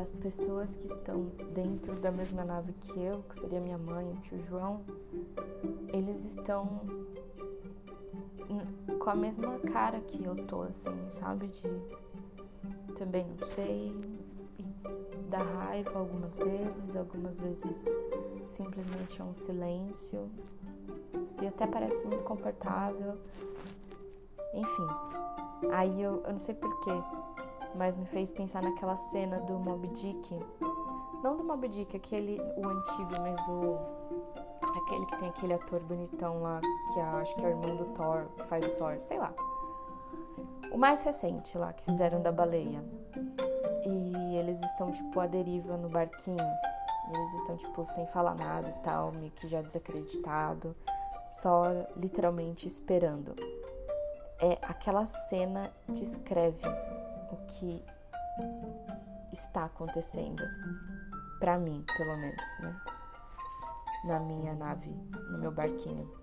as pessoas que estão dentro da mesma nave que eu, que seria minha mãe, o tio João, eles estão com a mesma cara que eu tô, assim, sabe? De também não sei, dá raiva algumas vezes, algumas vezes simplesmente é um silêncio e até parece muito confortável. Enfim, aí eu, eu não sei porquê, mas me fez pensar naquela cena do Moby Dick. Não do Moby Dick, aquele, o antigo, mas o. Aquele que tem aquele ator bonitão lá, que acho que é o irmão do Thor, que faz o Thor, sei lá. O mais recente lá, que fizeram da baleia. E eles estão, tipo, à deriva no barquinho. E eles estão, tipo, sem falar nada e tal, meio que já desacreditado. Só literalmente esperando. É aquela cena descreve o que está acontecendo. Para mim, pelo menos, né? Na minha nave, no meu barquinho.